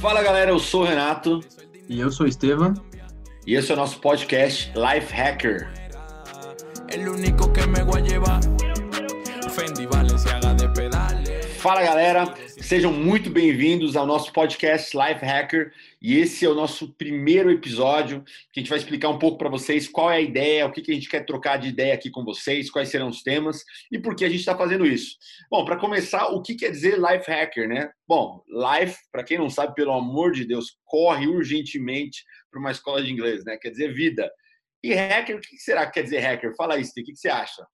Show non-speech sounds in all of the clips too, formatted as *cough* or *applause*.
Fala galera, eu sou o Renato. E eu sou o Estevam. E esse é o nosso podcast Life Hacker. Fala galera, sejam muito bem-vindos ao nosso podcast Life Hacker e esse é o nosso primeiro episódio que a gente vai explicar um pouco para vocês qual é a ideia, o que, que a gente quer trocar de ideia aqui com vocês, quais serão os temas e por que a gente está fazendo isso. Bom, para começar, o que quer dizer Life Hacker, né? Bom, Life, para quem não sabe, pelo amor de Deus, corre urgentemente para uma escola de inglês, né? Quer dizer vida. E hacker, o que será que quer dizer hacker? Fala Steve, o que você acha?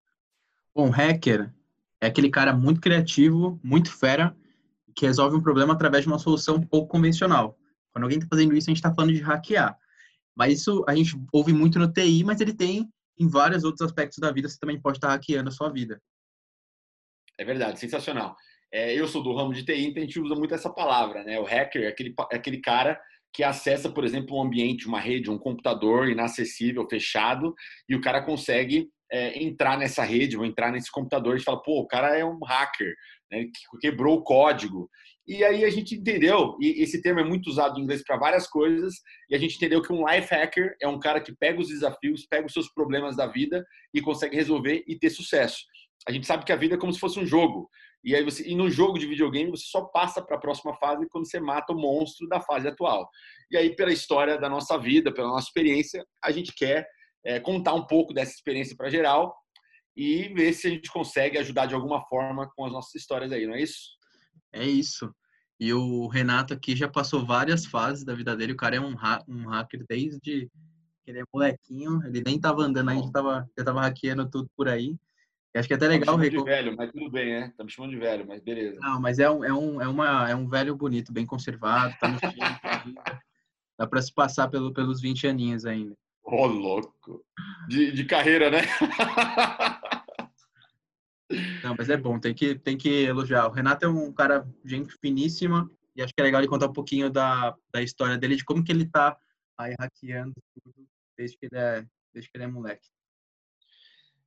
Bom, hacker é aquele cara muito criativo, muito fera, que resolve um problema através de uma solução pouco convencional. Quando alguém está fazendo isso, a gente está falando de hackear. Mas isso a gente ouve muito no TI, mas ele tem em vários outros aspectos da vida, você também pode estar tá hackeando a sua vida. É verdade, sensacional. É, eu sou do ramo de TI, então a gente usa muito essa palavra, né? O hacker é aquele, é aquele cara que acessa, por exemplo, um ambiente, uma rede, um computador inacessível, fechado, e o cara consegue é, entrar nessa rede, ou entrar nesse computador e fala, pô, o cara é um hacker, né, que quebrou o código. E aí a gente entendeu, e esse termo é muito usado em inglês para várias coisas, e a gente entendeu que um life hacker é um cara que pega os desafios, pega os seus problemas da vida e consegue resolver e ter sucesso. A gente sabe que a vida é como se fosse um jogo. E aí você, e no jogo de videogame você só passa para a próxima fase quando você mata o monstro da fase atual. E aí pela história da nossa vida, pela nossa experiência, a gente quer é, contar um pouco dessa experiência para geral e ver se a gente consegue ajudar de alguma forma com as nossas histórias aí, não é isso? É isso. E o Renato aqui já passou várias fases da vida dele. O cara é um, ha um hacker desde que ele é molequinho. Ele nem tava andando ainda, já tava, já tava hackeando tudo por aí. E acho que é até legal... Tá me de velho, mas tudo bem, né? Tá me chamando de velho, mas beleza. Não, mas é um, é um, é uma, é um velho bonito, bem conservado, tá no. *laughs* Dá para se passar pelo, pelos 20 aninhos ainda. Ô, oh, louco. De, de carreira, né? Não, mas é bom, tem que, tem que elogiar. O Renato é um cara, gente finíssima, e acho que é legal ele contar um pouquinho da, da história dele, de como que ele tá aí hackeando tudo desde que ele é, desde que ele é moleque.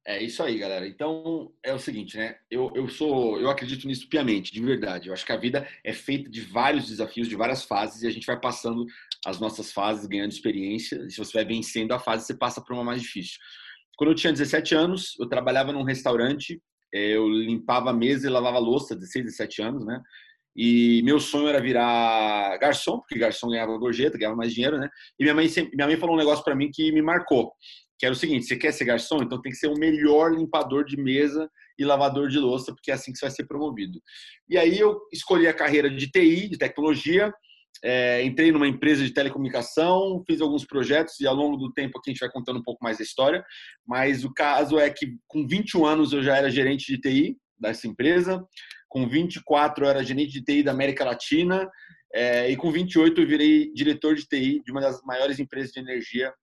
É isso aí, galera. Então é o seguinte, né? Eu, eu sou, eu acredito nisso piamente, de verdade. Eu acho que a vida é feita de vários desafios, de várias fases, e a gente vai passando as nossas fases, ganhando experiência. Se você vai vencendo a fase, você passa para uma mais difícil. Quando eu tinha 17 anos, eu trabalhava num restaurante, é, eu limpava a mesa e lavava louça, 16, 17 anos, né? E meu sonho era virar garçom, porque garçom ganhava gorjeta, ganhava mais dinheiro, né? E minha mãe, sempre, minha mãe falou um negócio para mim que me marcou que era o seguinte: você quer ser garçom, então tem que ser o melhor limpador de mesa e lavador de louça, porque é assim que você vai ser promovido. E aí eu escolhi a carreira de TI, de tecnologia, é, entrei numa empresa de telecomunicação, fiz alguns projetos e ao longo do tempo aqui a gente vai contando um pouco mais da história. Mas o caso é que com 21 anos eu já era gerente de TI dessa empresa, com 24 eu era gerente de TI da América Latina. É, e com 28 eu virei diretor de TI de uma das maiores empresas de energia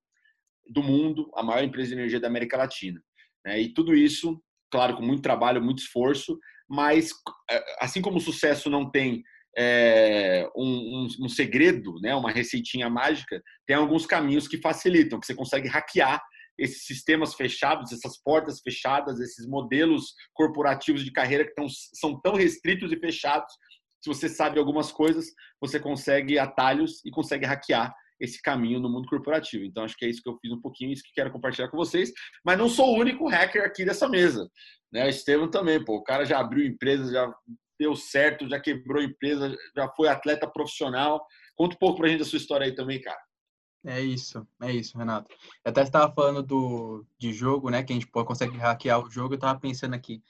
do mundo, a maior empresa de energia da América Latina. Né? E tudo isso, claro, com muito trabalho, muito esforço, mas é, assim como o sucesso não tem é, um, um, um, segredo, né, uma receitinha mágica, tem alguns caminhos que facilitam, que você consegue hackear esses sistemas fechados, essas portas fechadas, esses modelos corporativos de carreira que tão, são tão restritos e fechados. Se você sabe algumas coisas, você consegue atalhos e consegue hackear esse caminho no mundo corporativo. Então, acho que é isso que eu fiz um pouquinho, isso que quero compartilhar com vocês. Mas não sou o único hacker aqui dessa mesa. Né? O Estevam também, pô. O cara já abriu empresa, já deu certo, já quebrou empresa, já foi atleta profissional. Conta um pouco pra gente a sua história aí também, cara. É isso, é isso, Renato. Eu até estava falando do, de jogo, né? Que a gente pô, consegue hackear o jogo. Eu estava pensando aqui,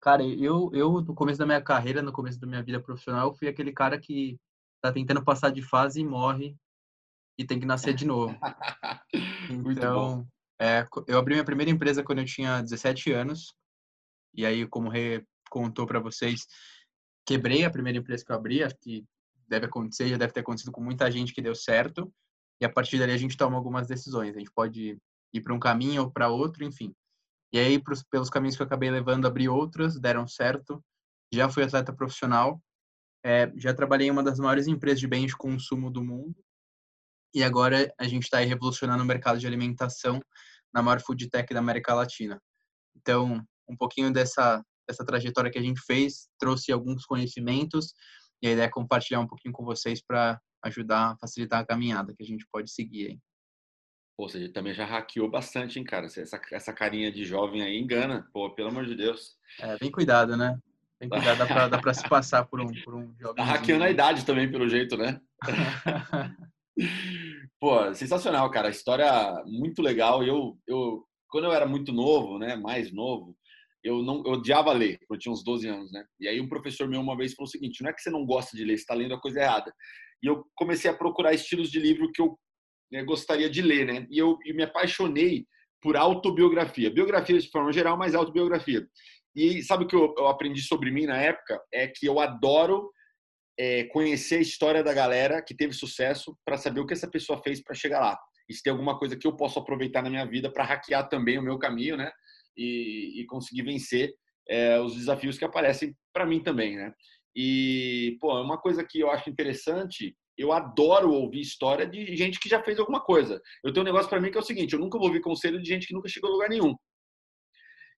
cara, eu, eu, no começo da minha carreira, no começo da minha vida profissional, eu fui aquele cara que tá tentando passar de fase e morre e tem que nascer de novo. *laughs* Então, é, eu abri minha primeira empresa quando eu tinha 17 anos. E aí, como Rê contou para vocês, quebrei a primeira empresa que eu abri. Acho que deve acontecer, já deve ter acontecido com muita gente que deu certo. E a partir dali a gente toma algumas decisões. A gente pode ir para um caminho ou para outro, enfim. E aí, pros, pelos caminhos que eu acabei levando, abri outras, deram certo. Já fui atleta profissional. É, já trabalhei em uma das maiores empresas de bens de consumo do mundo e agora a gente está revolucionando o mercado de alimentação na maior food tech da América Latina. Então, um pouquinho dessa, dessa trajetória que a gente fez trouxe alguns conhecimentos E a ideia é compartilhar um pouquinho com vocês para ajudar a facilitar a caminhada que a gente pode seguir aí. Ou seja, também já hackeou bastante, hein, cara? Essa, essa carinha de jovem aí engana. Pô, pelo amor de Deus. É, bem cuidado, né? Bem cuidado, dá pra, dá pra se passar por um, por um jovem. *laughs* Tá hackeando a idade também, pelo jeito, né? *laughs* Pô, sensacional, cara. História muito legal. Eu, eu, quando eu era muito novo, né, mais novo, eu não eu odiava ler, eu tinha uns 12 anos, né? E aí um professor meu uma vez falou o seguinte: não é que você não gosta de ler, você está lendo a coisa errada. E eu comecei a procurar estilos de livro que eu né, gostaria de ler, né? E eu, me apaixonei por autobiografia, biografia de forma geral, mas autobiografia. E sabe o que eu, eu aprendi sobre mim na época? É que eu adoro é, conhecer a história da galera que teve sucesso para saber o que essa pessoa fez para chegar lá. E se tem alguma coisa que eu posso aproveitar na minha vida para hackear também o meu caminho, né? E, e conseguir vencer é, os desafios que aparecem para mim também, né? E, pô, uma coisa que eu acho interessante, eu adoro ouvir história de gente que já fez alguma coisa. Eu tenho um negócio para mim que é o seguinte, eu nunca vou ouvir conselho de gente que nunca chegou a lugar nenhum.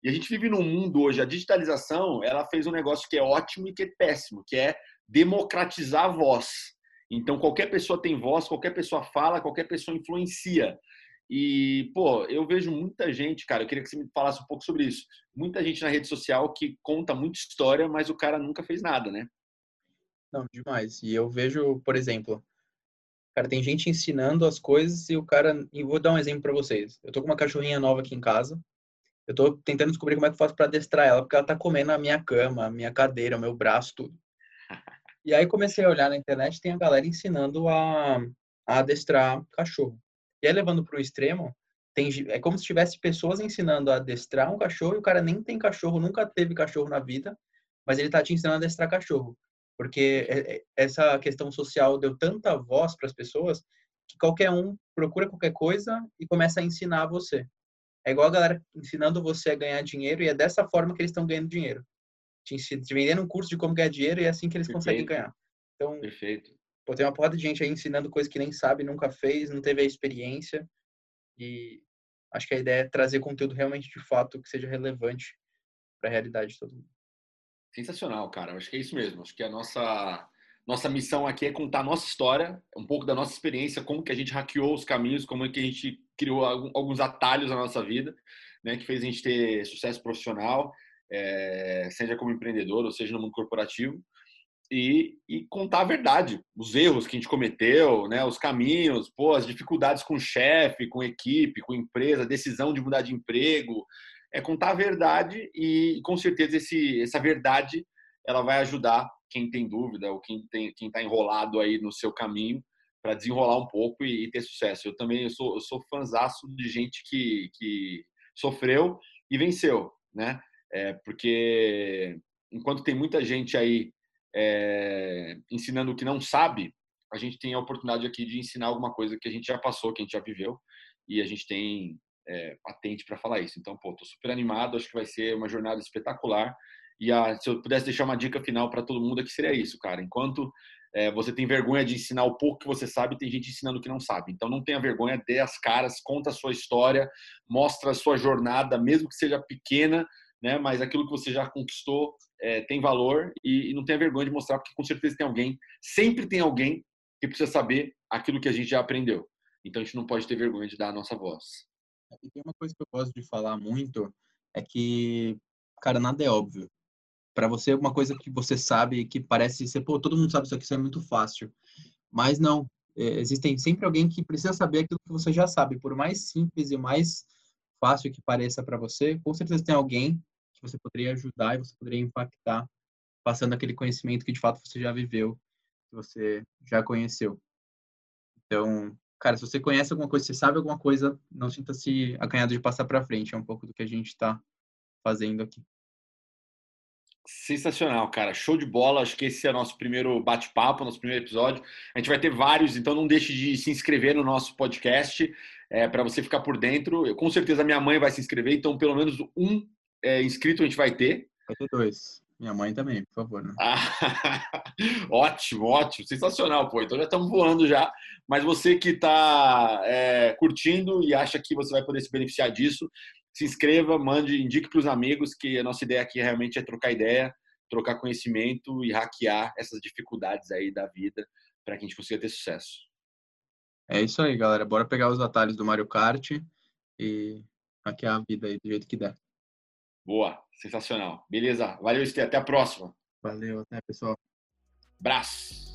E a gente vive num mundo hoje, a digitalização, ela fez um negócio que é ótimo e que é péssimo, que é democratizar a voz. Então, qualquer pessoa tem voz, qualquer pessoa fala, qualquer pessoa influencia. E, pô, eu vejo muita gente, cara, eu queria que você me falasse um pouco sobre isso. Muita gente na rede social que conta muita história, mas o cara nunca fez nada, né? Não, demais. E eu vejo, por exemplo, cara, tem gente ensinando as coisas e o cara. E vou dar um exemplo para vocês. Eu tô com uma cachorrinha nova aqui em casa. Eu tô tentando descobrir como é que eu faço para adestrar ela, porque ela tá comendo a minha cama, a minha cadeira, o meu braço, tudo. E aí comecei a olhar na internet, tem a galera ensinando a, a adestrar cachorro. E aí levando para o extremo, tem, é como se tivesse pessoas ensinando a adestrar um cachorro e o cara nem tem cachorro, nunca teve cachorro na vida, mas ele tá te ensinando a adestrar cachorro. Porque é, é, essa questão social deu tanta voz para as pessoas que qualquer um procura qualquer coisa e começa a ensinar você. É igual a galera ensinando você a ganhar dinheiro e é dessa forma que eles estão ganhando dinheiro. Te, te vendendo um curso de como ganhar dinheiro e é assim que eles Perfeito. conseguem ganhar. Então, Perfeito. Pô, tem uma porrada de gente aí ensinando coisas que nem sabe, nunca fez, não teve a experiência. E acho que a ideia é trazer conteúdo realmente de fato que seja relevante para a realidade de todo mundo. Sensacional, cara. Acho que é isso mesmo. Acho que a nossa nossa missão aqui é contar a nossa história, um pouco da nossa experiência, como que a gente hackeou os caminhos, como é que a gente criou alguns atalhos na nossa vida, né, que fez a gente ter sucesso profissional, é, seja como empreendedor ou seja no mundo corporativo, e, e, contar a verdade, os erros que a gente cometeu, né, os caminhos, pô, as dificuldades com o chefe, com equipe, com empresa, decisão de mudar de emprego, é contar a verdade e, com certeza esse, essa verdade ela vai ajudar quem tem dúvida ou quem tem quem está enrolado aí no seu caminho para desenrolar um pouco e, e, ter sucesso. Eu também eu sou eu sou fanzaço de gente que, que sofreu e venceu, né? É, porque enquanto tem muita gente aí é, ensinando o que não sabe, a gente tem a oportunidade aqui de ensinar alguma coisa que a gente já passou, que a gente já viveu e a gente tem é, patente para falar isso. Então, pô, tô super animado, acho que vai ser uma jornada espetacular e a, se eu pudesse deixar uma dica final para todo mundo, é seria isso, cara. Enquanto é, você tem vergonha de ensinar o pouco que você sabe, tem gente ensinando o que não sabe. Então não tenha vergonha, dê as caras, conta a sua história, mostra a sua jornada, mesmo que seja pequena, né? Mas aquilo que você já conquistou é, tem valor e, e não tenha vergonha de mostrar, porque com certeza tem alguém, sempre tem alguém que precisa saber aquilo que a gente já aprendeu. Então a gente não pode ter vergonha de dar a nossa voz. E tem uma coisa que eu gosto de falar muito é que, cara, nada é óbvio para você é uma coisa que você sabe que parece ser, pô, todo mundo sabe isso aqui, isso é muito fácil. Mas não, é, existem sempre alguém que precisa saber aquilo que você já sabe, por mais simples e mais fácil que pareça para você, com certeza tem alguém que você poderia ajudar e você poderia impactar passando aquele conhecimento que de fato você já viveu, que você já conheceu. Então, cara, se você conhece alguma coisa, você sabe alguma coisa, não sinta-se acanhado de passar para frente, é um pouco do que a gente está fazendo aqui. Sensacional, cara. Show de bola. Acho que esse é o nosso primeiro bate-papo, nosso primeiro episódio. A gente vai ter vários, então não deixe de se inscrever no nosso podcast é, para você ficar por dentro. Eu, com certeza minha mãe vai se inscrever, então pelo menos um é, inscrito a gente vai ter? Vai ter dois. Minha mãe também, por favor. Né? Ah, *laughs* ótimo, ótimo, sensacional, pô. Então já estamos voando já. Mas você que está é, curtindo e acha que você vai poder se beneficiar disso, se inscreva, mande, indique para os amigos que a nossa ideia aqui realmente é trocar ideia, trocar conhecimento e hackear essas dificuldades aí da vida para que a gente consiga ter sucesso. É isso aí, galera. Bora pegar os atalhos do Mario Kart e hackear a vida aí do jeito que der. Boa, sensacional. Beleza, valeu, Estê. Até a próxima. Valeu, até pessoal. Braço.